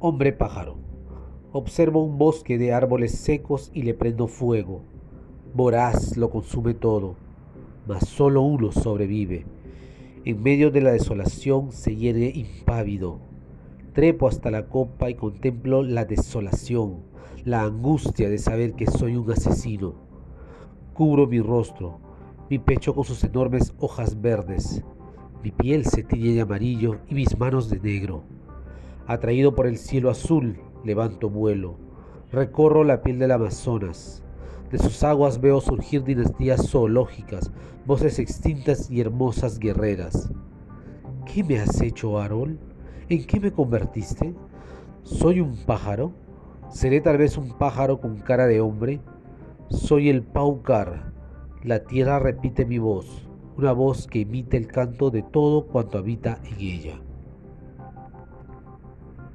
Hombre pájaro. Observo un bosque de árboles secos y le prendo fuego. Voraz lo consume todo, mas solo uno sobrevive. En medio de la desolación se hiere impávido. Trepo hasta la copa y contemplo la desolación, la angustia de saber que soy un asesino. Cubro mi rostro, mi pecho con sus enormes hojas verdes. Mi piel se tiñe de amarillo y mis manos de negro. Atraído por el cielo azul, levanto vuelo. Recorro la piel del Amazonas. De sus aguas veo surgir dinastías zoológicas, voces extintas y hermosas guerreras. ¿Qué me has hecho, Arol? ¿En qué me convertiste? ¿Soy un pájaro? ¿Seré tal vez un pájaro con cara de hombre? Soy el Paucar. La tierra repite mi voz, una voz que imita el canto de todo cuanto habita en ella. Thank you.